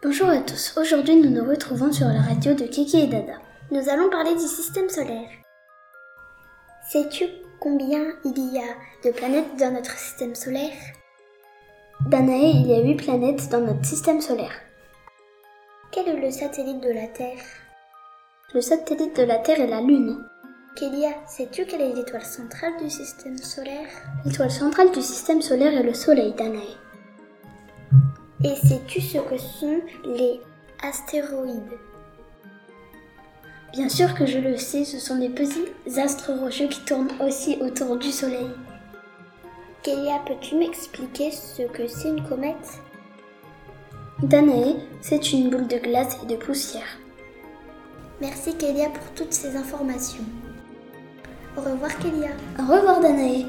Bonjour à tous, aujourd'hui nous nous retrouvons sur la radio de Kiki et Dada. Nous allons parler du système solaire. Sais-tu combien il y a de planètes dans notre système solaire? Danae, il y a 8 planètes dans notre système solaire. Quel est le satellite de la Terre? Le satellite de la Terre est la Lune. Kélia, sais-tu quelle est l'étoile centrale du système solaire? L'étoile centrale du système solaire est le Soleil, Danae. Et sais-tu ce que sont les astéroïdes? Bien sûr que je le sais, ce sont des petits astres rocheux qui tournent aussi autour du Soleil. Kélia, peux-tu m'expliquer ce que c'est une comète? Danae, c'est une boule de glace et de poussière. Merci Kélia pour toutes ces informations. Au revoir Kélia. Au revoir Danae.